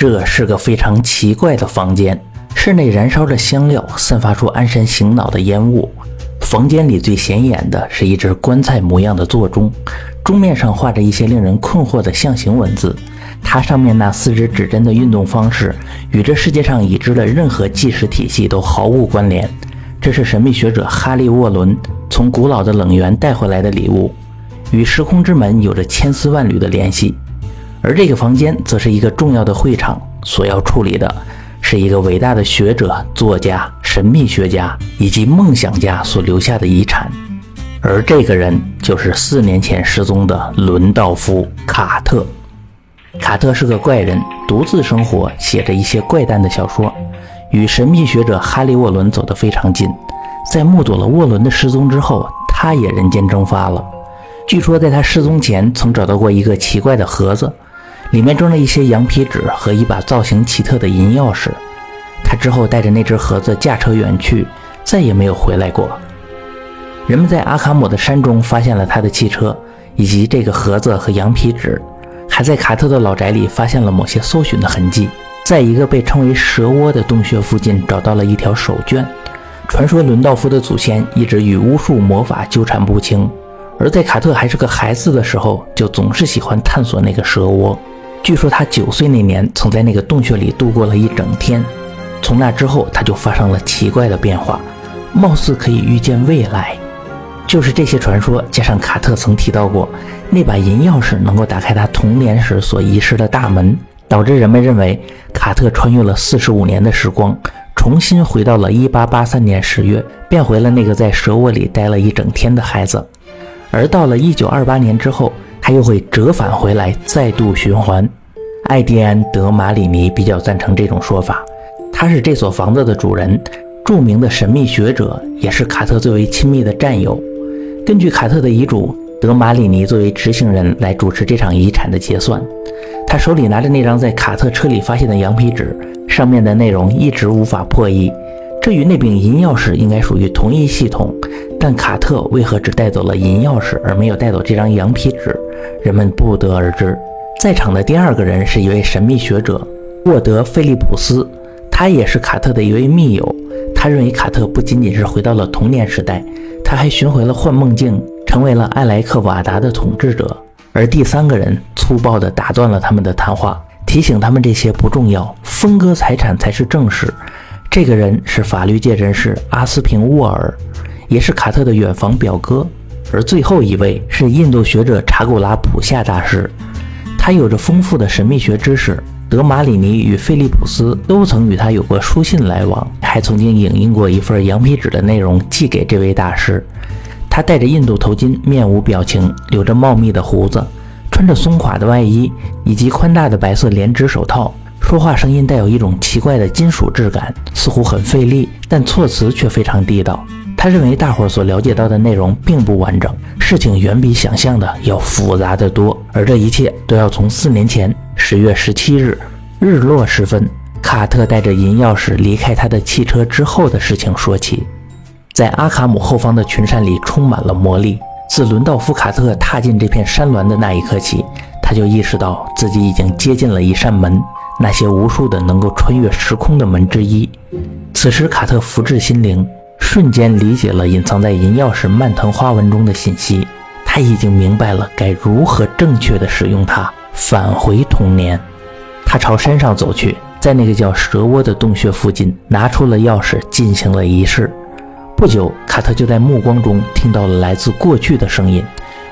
这是个非常奇怪的房间，室内燃烧着香料，散发出安神醒脑的烟雾。房间里最显眼的是一只棺材模样的座钟，钟面上画着一些令人困惑的象形文字。它上面那四只指针的运动方式与这世界上已知的任何计时体系都毫无关联。这是神秘学者哈利·沃伦从古老的冷源带回来的礼物，与时空之门有着千丝万缕的联系。而这个房间则是一个重要的会场，所要处理的是一个伟大的学者、作家、神秘学家以及梦想家所留下的遗产。而这个人就是四年前失踪的伦道夫·卡特。卡特是个怪人，独自生活，写着一些怪诞的小说，与神秘学者哈利·沃伦走得非常近。在目睹了沃伦的失踪之后，他也人间蒸发了。据说在他失踪前，曾找到过一个奇怪的盒子。里面装了一些羊皮纸和一把造型奇特的银钥匙。他之后带着那只盒子驾车远去，再也没有回来过。人们在阿卡姆的山中发现了他的汽车，以及这个盒子和羊皮纸，还在卡特的老宅里发现了某些搜寻的痕迹。在一个被称为蛇窝的洞穴附近，找到了一条手绢。传说伦道夫的祖先一直与巫术魔法纠缠不清，而在卡特还是个孩子的时候，就总是喜欢探索那个蛇窝。据说他九岁那年曾在那个洞穴里度过了一整天，从那之后他就发生了奇怪的变化，貌似可以预见未来。就是这些传说加上卡特曾提到过那把银钥匙能够打开他童年时所遗失的大门，导致人们认为卡特穿越了四十五年的时光，重新回到了一八八三年十月，变回了那个在蛇窝里待了一整天的孩子。而到了一九二八年之后。又会折返回来，再度循环。艾迪安·德马里尼比较赞成这种说法。他是这所房子的主人，著名的神秘学者，也是卡特最为亲密的战友。根据卡特的遗嘱，德马里尼作为执行人来主持这场遗产的结算。他手里拿着那张在卡特车里发现的羊皮纸，上面的内容一直无法破译。这与那柄银钥匙应该属于同一系统，但卡特为何只带走了银钥匙，而没有带走这张羊皮纸？人们不得而知。在场的第二个人是一位神秘学者沃德·菲利普斯，他也是卡特的一位密友。他认为卡特不仅仅是回到了童年时代，他还寻回了幻梦境，成为了艾莱克瓦达的统治者。而第三个人粗暴地打断了他们的谈话，提醒他们这些不重要，分割财产才是正事。这个人是法律界人士阿斯平沃尔，也是卡特的远房表哥。而最后一位是印度学者查古拉普夏大师，他有着丰富的神秘学知识。德马里尼与菲利普斯都曾与他有过书信来往，还曾经影印过一份羊皮纸的内容寄给这位大师。他戴着印度头巾，面无表情，留着茂密的胡子，穿着松垮的外衣以及宽大的白色连指手套，说话声音带有一种奇怪的金属质感，似乎很费力，但措辞却非常地道。他认为大伙儿所了解到的内容并不完整，事情远比想象的要复杂的多，而这一切都要从四年前十月十七日日落时分，卡特带着银钥匙离开他的汽车之后的事情说起。在阿卡姆后方的群山里充满了魔力。自伦道夫·卡特踏进这片山峦的那一刻起，他就意识到自己已经接近了一扇门，那些无数的能够穿越时空的门之一。此时，卡特福至心灵。瞬间理解了隐藏在银钥匙蔓藤花纹中的信息，他已经明白了该如何正确的使用它，返回童年。他朝山上走去，在那个叫蛇窝的洞穴附近，拿出了钥匙，进行了仪式。不久，卡特就在目光中听到了来自过去的声音，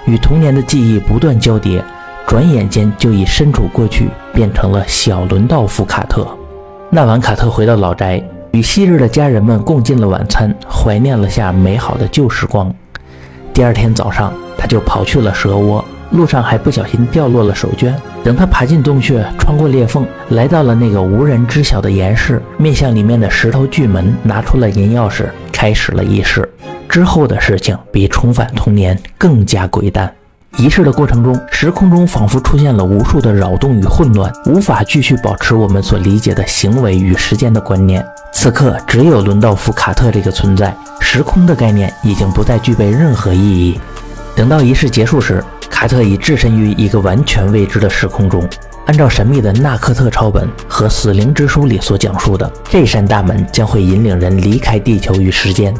与童年的记忆不断交叠，转眼间就已身处过去，变成了小伦道夫·卡特。那晚，卡特回到老宅。与昔日的家人们共进了晚餐，怀念了下美好的旧时光。第二天早上，他就跑去了蛇窝，路上还不小心掉落了手绢。等他爬进洞穴，穿过裂缝，来到了那个无人知晓的岩室，面向里面的石头巨门，拿出了银钥匙，开始了仪式。之后的事情比重返童年更加诡诞。仪式的过程中，时空中仿佛出现了无数的扰动与混乱，无法继续保持我们所理解的行为与时间的观念。此刻，只有伦道夫·卡特这个存在，时空的概念已经不再具备任何意义。等到仪式结束时，卡特已置身于一个完全未知的时空中，按照神秘的纳克特抄本和《死灵之书》里所讲述的，这扇大门将会引领人离开地球与时间。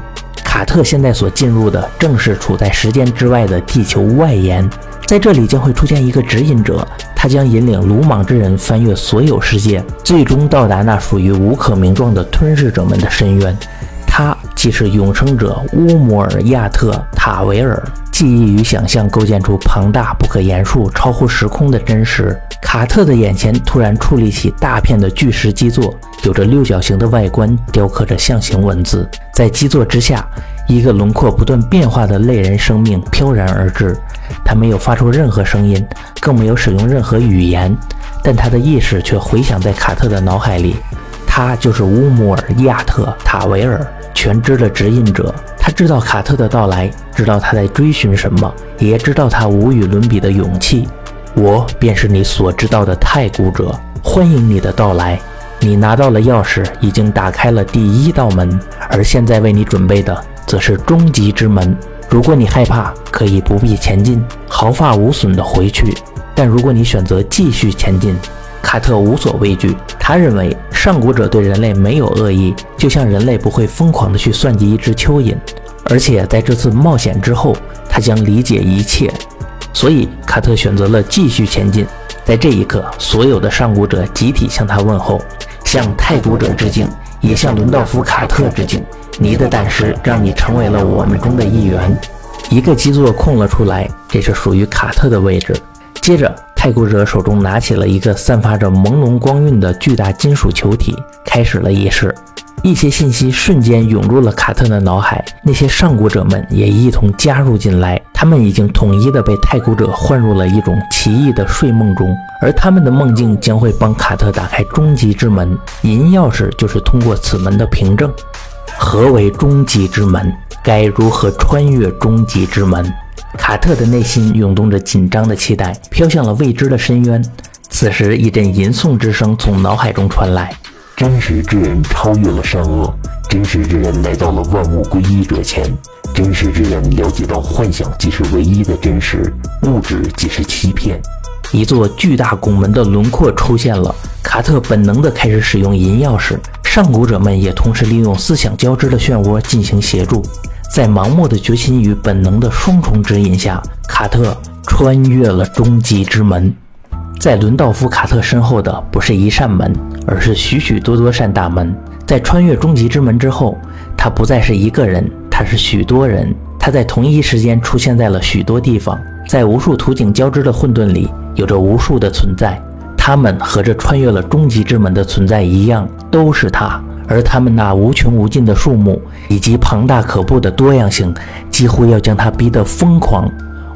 卡特现在所进入的正是处在时间之外的地球外延，在这里将会出现一个指引者，他将引领鲁莽之人翻越所有世界，最终到达那属于无可名状的吞噬者们的深渊。他即是永生者乌姆尔亚特塔维尔。记忆与想象构建出庞大、不可言述、超乎时空的真实。卡特的眼前突然矗立起大片的巨石基座，有着六角形的外观，雕刻着象形文字。在基座之下，一个轮廓不断变化的类人生命飘然而至。他没有发出任何声音，更没有使用任何语言，但他的意识却回响在卡特的脑海里。他就是乌姆尔亚特塔维尔，全知的指引者。他知道卡特的到来，知道他在追寻什么，也知道他无与伦比的勇气。我便是你所知道的太古者，欢迎你的到来。你拿到了钥匙，已经打开了第一道门，而现在为你准备的则是终极之门。如果你害怕，可以不必前进，毫发无损地回去；但如果你选择继续前进，卡特无所畏惧。他认为上古者对人类没有恶意，就像人类不会疯狂地去算计一只蚯蚓。而且在这次冒险之后，他将理解一切，所以卡特选择了继续前进。在这一刻，所有的上古者集体向他问候，向太古者致敬，也向伦道夫·卡特致敬。你的胆识让你成为了我们中的一员。一个基座空了出来，这是属于卡特的位置。接着，太古者手中拿起了一个散发着朦胧光晕的巨大金属球体，开始了仪式。一些信息瞬间涌入了卡特的脑海，那些上古者们也一同加入进来。他们已经统一的被太古者唤入了一种奇异的睡梦中，而他们的梦境将会帮卡特打开终极之门。银钥匙就是通过此门的凭证。何为终极之门？该如何穿越终极之门？卡特的内心涌动着紧张的期待，飘向了未知的深渊。此时，一阵吟诵之声从脑海中传来。真实之人超越了善恶，真实之人来到了万物归一者前，真实之人了解到幻想即是唯一的真实，物质即是欺骗。一座巨大拱门的轮廓出现了，卡特本能地开始使用银钥匙，上古者们也同时利用思想交织的漩涡进行协助。在盲目的决心与本能的双重指引下，卡特穿越了终极之门。在伦道夫·卡特身后的不是一扇门，而是许许多多扇大门。在穿越终极之门之后，他不再是一个人，他是许多人。他在同一时间出现在了许多地方，在无数图景交织的混沌里，有着无数的存在。他们和这穿越了终极之门的存在一样，都是他。而他们那无穷无尽的数目以及庞大可怖的多样性，几乎要将他逼得疯狂。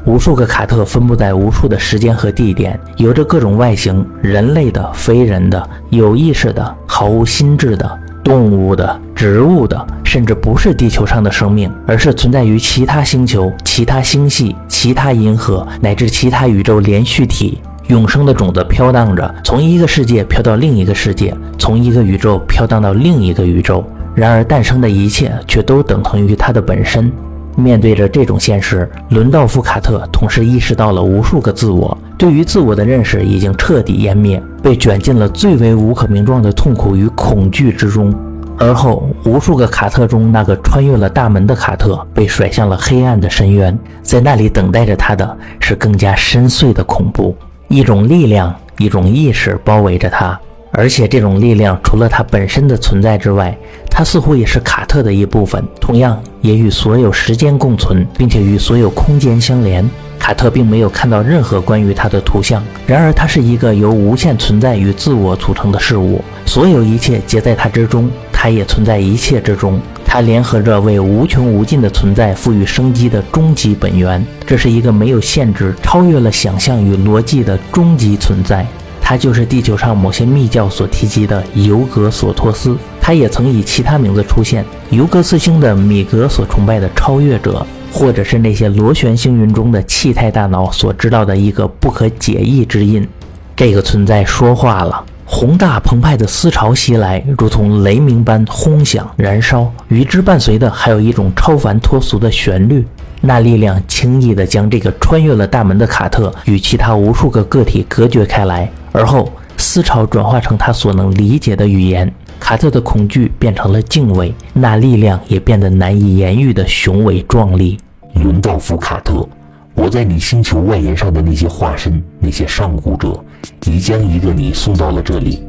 无数个卡特分布在无数的时间和地点，有着各种外形：人类的、非人的、有意识的、毫无心智的、动物的、植物的，甚至不是地球上的生命，而是存在于其他星球、其他星系、其他银河乃至其他宇宙连续体。永生的种子飘荡着，从一个世界飘到另一个世界，从一个宇宙飘荡到另一个宇宙。然而，诞生的一切却都等同于它的本身。面对着这种现实，伦道夫·卡特同时意识到了无数个自我，对于自我的认识已经彻底湮灭，被卷进了最为无可名状的痛苦与恐惧之中。而后，无数个卡特中那个穿越了大门的卡特被甩向了黑暗的深渊，在那里等待着他的是更加深邃的恐怖。一种力量，一种意识包围着他。而且这种力量除了它本身的存在之外，它似乎也是卡特的一部分，同样也与所有时间共存，并且与所有空间相连。卡特并没有看到任何关于它的图像，然而它是一个由无限存在与自我组成的事物，所有一切皆在它之中，它也存在一切之中。它联合着为无穷无尽的存在赋予生机的终极本源，这是一个没有限制、超越了想象与逻辑的终极存在。他就是地球上某些密教所提及的尤格索托斯，他也曾以其他名字出现。尤格斯星的米格所崇拜的超越者，或者是那些螺旋星云中的气态大脑所知道的一个不可解译之印。这个存在说话了，宏大澎湃的思潮袭来，如同雷鸣般轰响燃烧，与之伴随的还有一种超凡脱俗的旋律。那力量轻易地将这个穿越了大门的卡特与其他无数个个体隔绝开来。而后思潮转化成他所能理解的语言，卡特的恐惧变成了敬畏，那力量也变得难以言喻的雄伟壮丽。伦道夫·卡特，我在你星球外沿上的那些化身，那些上古者，已将一个你送到了这里。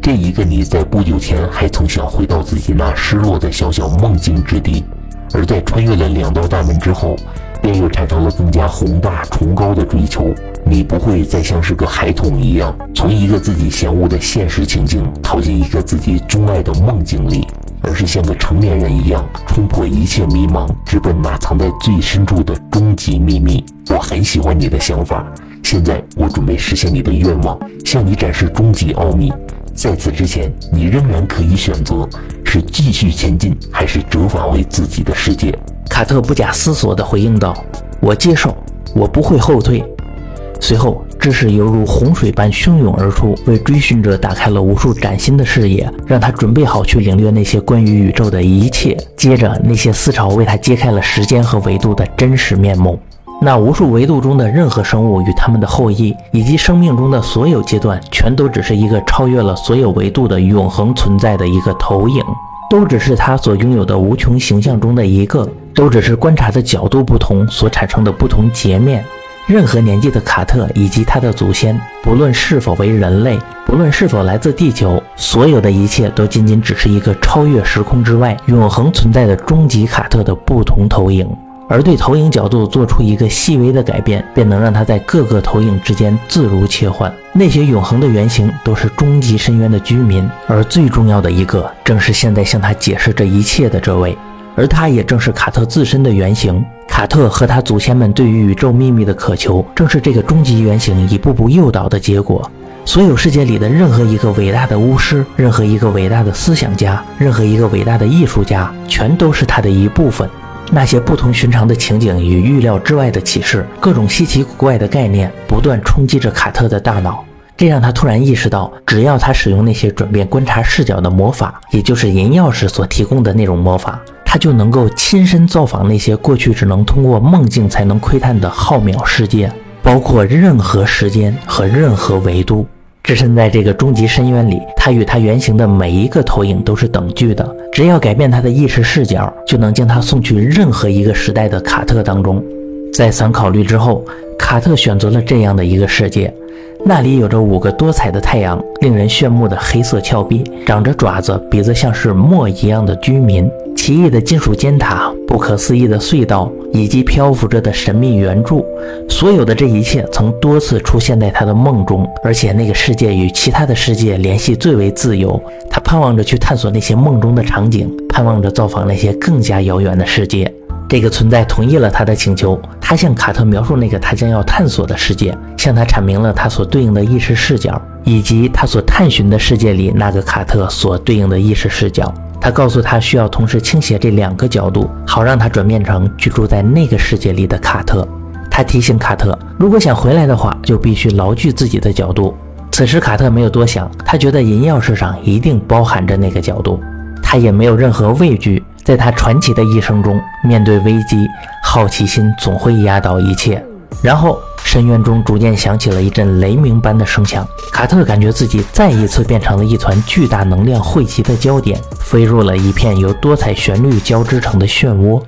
这一个你在不久前还曾想回到自己那失落的小小梦境之地，而在穿越了两道大门之后。便又产生了更加宏大崇高的追求。你不会再像是个孩童一样，从一个自己嫌恶的现实情境逃进一个自己钟爱的梦境里，而是像个成年人一样，冲破一切迷茫，直奔那藏在最深处的终极秘密。我很喜欢你的想法。现在，我准备实现你的愿望，向你展示终极奥秘。在此之前，你仍然可以选择是继续前进，还是折返回自己的世界。卡特不假思索地回应道：“我接受，我不会后退。”随后，知识犹如洪水般汹涌而出，为追寻者打开了无数崭新的视野，让他准备好去领略那些关于宇宙的一切。接着，那些思潮为他揭开了时间和维度的真实面目。那无数维度中的任何生物与他们的后裔，以及生命中的所有阶段，全都只是一个超越了所有维度的永恒存在的一个投影。都只是他所拥有的无穷形象中的一个，都只是观察的角度不同所产生的不同截面。任何年纪的卡特以及他的祖先，不论是否为人类，不论是否来自地球，所有的一切都仅仅只是一个超越时空之外、永恒存在的终极卡特的不同投影。而对投影角度做出一个细微的改变，便能让他在各个投影之间自如切换。那些永恒的原型都是终极深渊的居民，而最重要的一个正是现在向他解释这一切的这位，而他也正是卡特自身的原型。卡特和他祖先们对于宇宙秘密的渴求，正是这个终极原型一步步诱导的结果。所有世界里的任何一个伟大的巫师，任何一个伟大的思想家，任何一个伟大的艺术家，全都是他的一部分。那些不同寻常的情景与预料之外的启示，各种稀奇古怪的概念不断冲击着卡特的大脑，这让他突然意识到，只要他使用那些转变观察视角的魔法，也就是银钥匙所提供的那种魔法，他就能够亲身造访那些过去只能通过梦境才能窥探的浩渺世界，包括任何时间和任何维度。置身在这个终极深渊里，他与他原型的每一个投影都是等距的。只要改变他的意识视角，就能将他送去任何一个时代的卡特当中。再三考虑之后，卡特选择了这样的一个世界，那里有着五个多彩的太阳，令人炫目的黑色峭壁，长着爪子、鼻子像是墨一样的居民。奇异的金属尖塔、不可思议的隧道以及漂浮着的神秘圆柱，所有的这一切曾多次出现在他的梦中，而且那个世界与其他的世界联系最为自由。他盼望着去探索那些梦中的场景，盼望着造访那些更加遥远的世界。这个存在同意了他的请求，他向卡特描述那个他将要探索的世界，向他阐明了他所对应的意识视角，以及他所探寻的世界里那个卡特所对应的意识视角。他告诉他需要同时倾斜这两个角度，好让他转变成居住在那个世界里的卡特。他提醒卡特，如果想回来的话，就必须牢记自己的角度。此时卡特没有多想，他觉得银钥匙上一定包含着那个角度。他也没有任何畏惧，在他传奇的一生中，面对危机，好奇心总会压倒一切。然后。深渊中逐渐响起了一阵雷鸣般的声响，卡特感觉自己再一次变成了一团巨大能量汇集的焦点，飞入了一片由多彩旋律交织成的漩涡。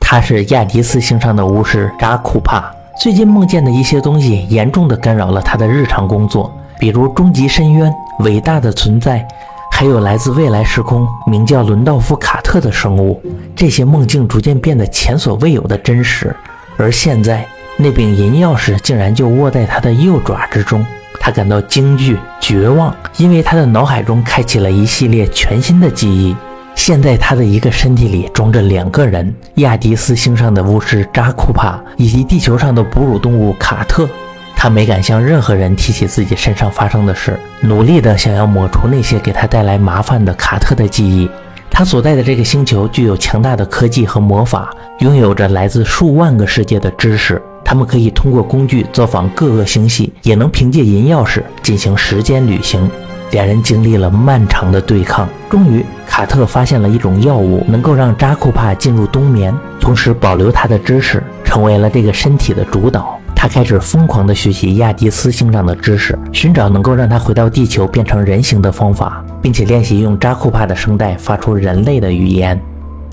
他是亚迪斯星上的巫师扎库帕，最近梦见的一些东西严重的干扰了他的日常工作，比如终极深渊、伟大的存在，还有来自未来时空名叫伦道夫·卡特的生物。这些梦境逐渐变得前所未有的真实，而现在。那柄银钥匙竟然就握在他的右爪之中，他感到惊惧、绝望，因为他的脑海中开启了一系列全新的记忆。现在他的一个身体里装着两个人：亚迪斯星上的巫师扎库帕以及地球上的哺乳动物卡特。他没敢向任何人提起自己身上发生的事，努力的想要抹除那些给他带来麻烦的卡特的记忆。他所在的这个星球具有强大的科技和魔法，拥有着来自数万个世界的知识。他们可以通过工具造访各个星系，也能凭借银钥匙进行时间旅行。两人经历了漫长的对抗，终于，卡特发现了一种药物，能够让扎库帕进入冬眠，同时保留他的知识，成为了这个身体的主导。他开始疯狂地学习亚迪斯星上的知识，寻找能够让他回到地球变成人形的方法，并且练习用扎库帕的声带发出人类的语言。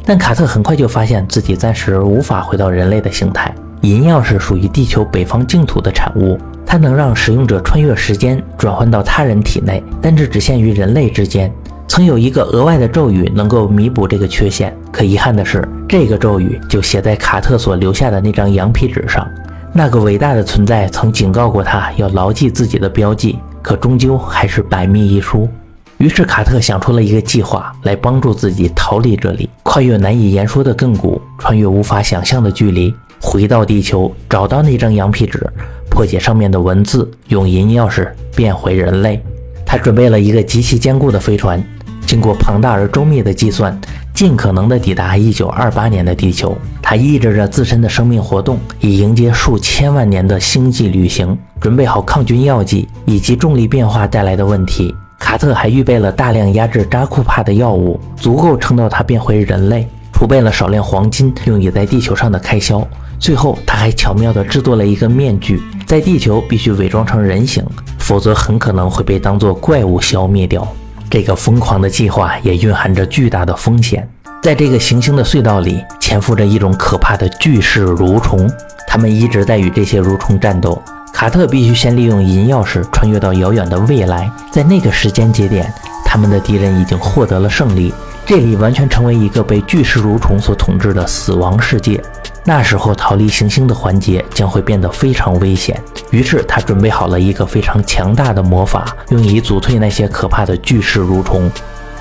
但卡特很快就发现自己暂时无法回到人类的形态。银钥匙属于地球北方净土的产物，它能让使用者穿越时间，转换到他人体内，但这只限于人类之间。曾有一个额外的咒语能够弥补这个缺陷，可遗憾的是，这个咒语就写在卡特所留下的那张羊皮纸上。那个伟大的存在曾警告过他要牢记自己的标记，可终究还是百密一疏。于是卡特想出了一个计划来帮助自己逃离这里，跨越难以言说的亘古，穿越无法想象的距离，回到地球，找到那张羊皮纸，破解上面的文字，用银钥匙变回人类。他准备了一个极其坚固的飞船，经过庞大而周密的计算，尽可能的抵达1928年的地球。他抑制着自身的生命活动，以迎接数千万年的星际旅行，准备好抗菌药剂以及重力变化带来的问题。卡特还预备了大量压制扎库帕的药物，足够撑到他变回人类；储备了少量黄金，用于在地球上的开销。最后，他还巧妙地制作了一个面具，在地球必须伪装成人形，否则很可能会被当作怪物消灭掉。这个疯狂的计划也蕴含着巨大的风险。在这个行星的隧道里，潜伏着一种可怕的巨噬蠕虫，他们一直在与这些蠕虫战斗。卡特必须先利用银钥匙穿越到遥远的未来，在那个时间节点，他们的敌人已经获得了胜利，这里完全成为一个被巨噬蠕虫所统治的死亡世界。那时候逃离行星的环节将会变得非常危险。于是他准备好了一个非常强大的魔法，用以阻退那些可怕的巨噬蠕虫。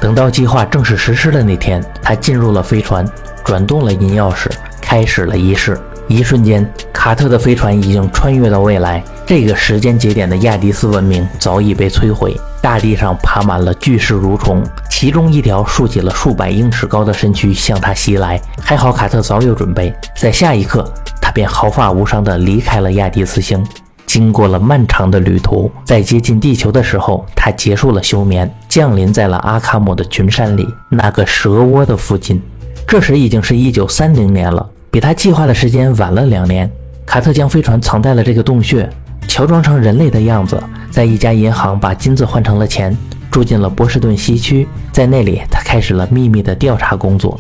等到计划正式实施的那天，他进入了飞船，转动了银钥匙，开始了仪式。一瞬间，卡特的飞船已经穿越到未来。这个时间节点的亚迪斯文明早已被摧毁，大地上爬满了巨噬蠕虫，其中一条竖起了数百英尺高的身躯向他袭来。还好卡特早有准备，在下一刻，他便毫发无伤地离开了亚迪斯星。经过了漫长的旅途，在接近地球的时候，他结束了休眠，降临在了阿卡姆的群山里那个蛇窝的附近。这时已经是一九三零年了。比他计划的时间晚了两年，卡特将飞船藏在了这个洞穴，乔装成人类的样子，在一家银行把金子换成了钱，住进了波士顿西区。在那里，他开始了秘密的调查工作。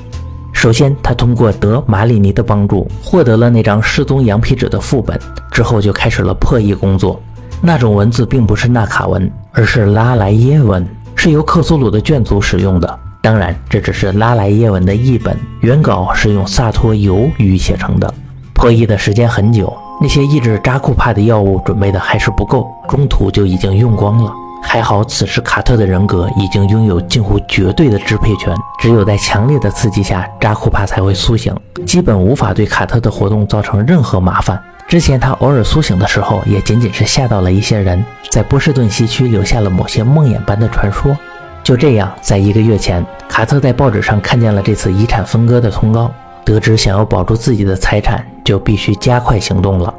首先，他通过德马里尼的帮助获得了那张失踪羊皮纸的副本，之后就开始了破译工作。那种文字并不是纳卡文，而是拉莱耶文，是由克苏鲁的眷族使用的。当然，这只是拉莱耶文的译本，原稿是用萨托尤语写成的。破译的时间很久，那些抑制扎库帕的药物准备的还是不够，中途就已经用光了。还好，此时卡特的人格已经拥有近乎绝对的支配权，只有在强烈的刺激下，扎库帕才会苏醒，基本无法对卡特的活动造成任何麻烦。之前他偶尔苏醒的时候，也仅仅是吓到了一些人，在波士顿西区留下了某些梦魇般的传说。就这样，在一个月前，卡特在报纸上看见了这次遗产分割的通告，得知想要保住自己的财产，就必须加快行动了。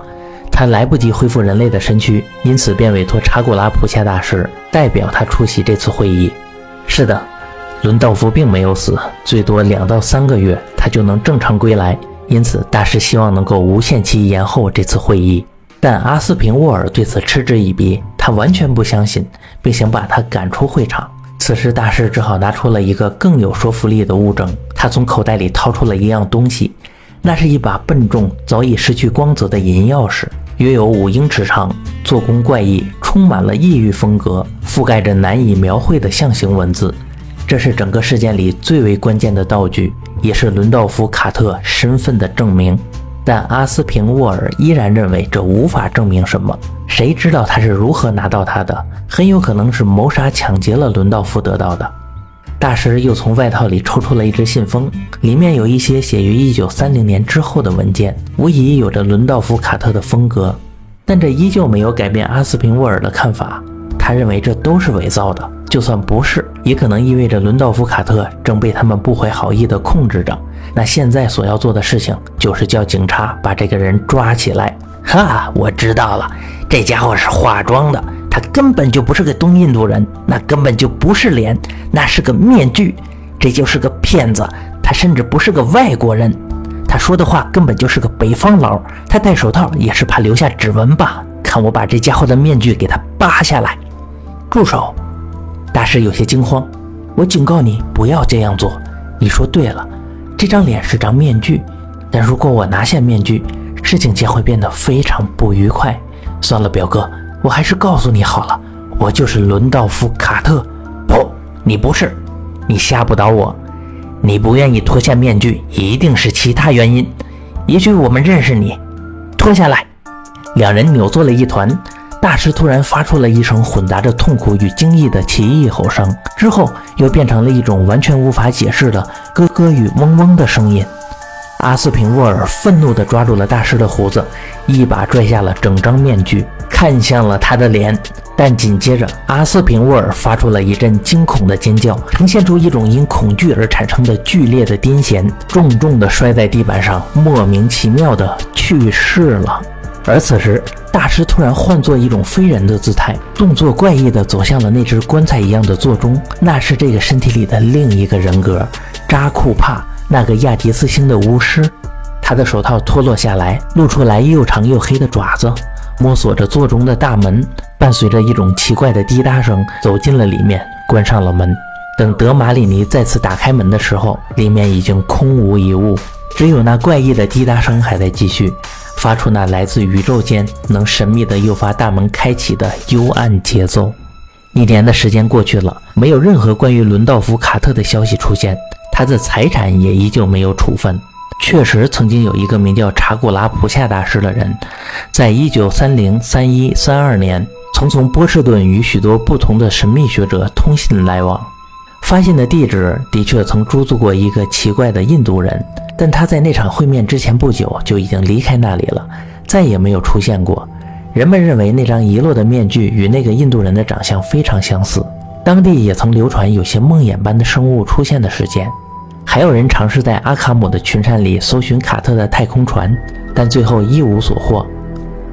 他来不及恢复人类的身躯，因此便委托查古拉普夏大师代表他出席这次会议。是的，伦道夫并没有死，最多两到三个月，他就能正常归来。因此，大师希望能够无限期延后这次会议。但阿斯平沃尔对此嗤之以鼻，他完全不相信，并想把他赶出会场。此时，大师只好拿出了一个更有说服力的物证。他从口袋里掏出了一样东西，那是一把笨重、早已失去光泽的银钥匙，约有五英尺长，做工怪异，充满了异域风格，覆盖着难以描绘的象形文字。这是整个事件里最为关键的道具，也是伦道夫·卡特身份的证明。但阿斯平沃尔依然认为这无法证明什么。谁知道他是如何拿到它的？很有可能是谋杀、抢劫了伦道夫得到的。大师又从外套里抽出了一只信封，里面有一些写于1930年之后的文件，无疑有着伦道夫·卡特的风格。但这依旧没有改变阿斯平沃尔的看法。他认为这都是伪造的，就算不是，也可能意味着伦道夫·卡特正被他们不怀好意地控制着。那现在所要做的事情就是叫警察把这个人抓起来。哈，我知道了，这家伙是化妆的，他根本就不是个东印度人，那根本就不是脸，那是个面具，这就是个骗子，他甚至不是个外国人。他说的话根本就是个北方佬，他戴手套也是怕留下指纹吧？看我把这家伙的面具给他扒下来！住手！大师有些惊慌。我警告你不要这样做。你说对了，这张脸是张面具，但如果我拿下面具，事情将会变得非常不愉快。算了，表哥，我还是告诉你好了，我就是伦道夫·卡特。不，你不是，你吓不倒我。你不愿意脱下面具，一定是其他原因。也许我们认识你。脱下来。两人扭作了一团。大师突然发出了一声混杂着痛苦与惊异的奇异吼声，之后又变成了一种完全无法解释的咯咯与嗡嗡的声音。阿斯平沃尔愤怒地抓住了大师的胡子，一把拽下了整张面具，看向了他的脸。但紧接着，阿斯平沃尔发出了一阵惊恐的尖叫，呈现出一种因恐惧而产生的剧烈的癫痫，重重地摔在地板上，莫名其妙地去世了。而此时，大师突然换作一种非人的姿态，动作怪异地走向了那只棺材一样的座钟。那是这个身体里的另一个人格——扎库帕，那个亚迪斯星的巫师。他的手套脱落下来，露出来又长又黑的爪子，摸索着座钟的大门，伴随着一种奇怪的滴答声，走进了里面，关上了门。等德马里尼再次打开门的时候，里面已经空无一物，只有那怪异的滴答声还在继续。发出那来自宇宙间能神秘的诱发大门开启的幽暗节奏。一年的时间过去了，没有任何关于伦道夫·卡特的消息出现，他的财产也依旧没有处分。确实，曾经有一个名叫查古拉普夏大师的人，在一九三零三一三二年，曾从波士顿与许多不同的神秘学者通信来往。发现的地址的确曾租住过一个奇怪的印度人。但他在那场会面之前不久就已经离开那里了，再也没有出现过。人们认为那张遗落的面具与那个印度人的长相非常相似。当地也曾流传有些梦魇般的生物出现的事件。还有人尝试在阿卡姆的群山里搜寻卡特的太空船，但最后一无所获。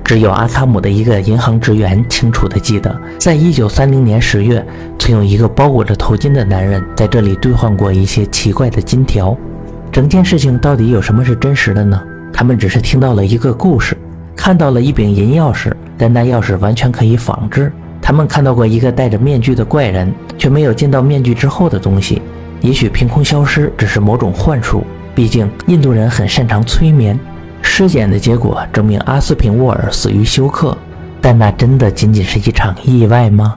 只有阿卡姆的一个银行职员清楚地记得，在一九三零年十月，曾有一个包裹着头巾的男人在这里兑换过一些奇怪的金条。整件事情到底有什么是真实的呢？他们只是听到了一个故事，看到了一柄银钥匙，但那钥匙完全可以仿制。他们看到过一个戴着面具的怪人，却没有见到面具之后的东西。也许凭空消失只是某种幻术，毕竟印度人很擅长催眠。尸检的结果证明阿斯平沃尔死于休克，但那真的仅仅是一场意外吗？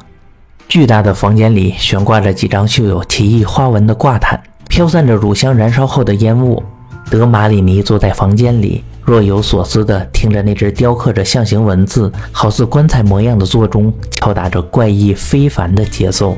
巨大的房间里悬挂着几张绣有奇异花纹的挂毯。飘散着乳香燃烧后的烟雾，德马里尼坐在房间里，若有所思地听着那只雕刻着象形文字、好似棺材模样的座钟敲打着怪异非凡的节奏。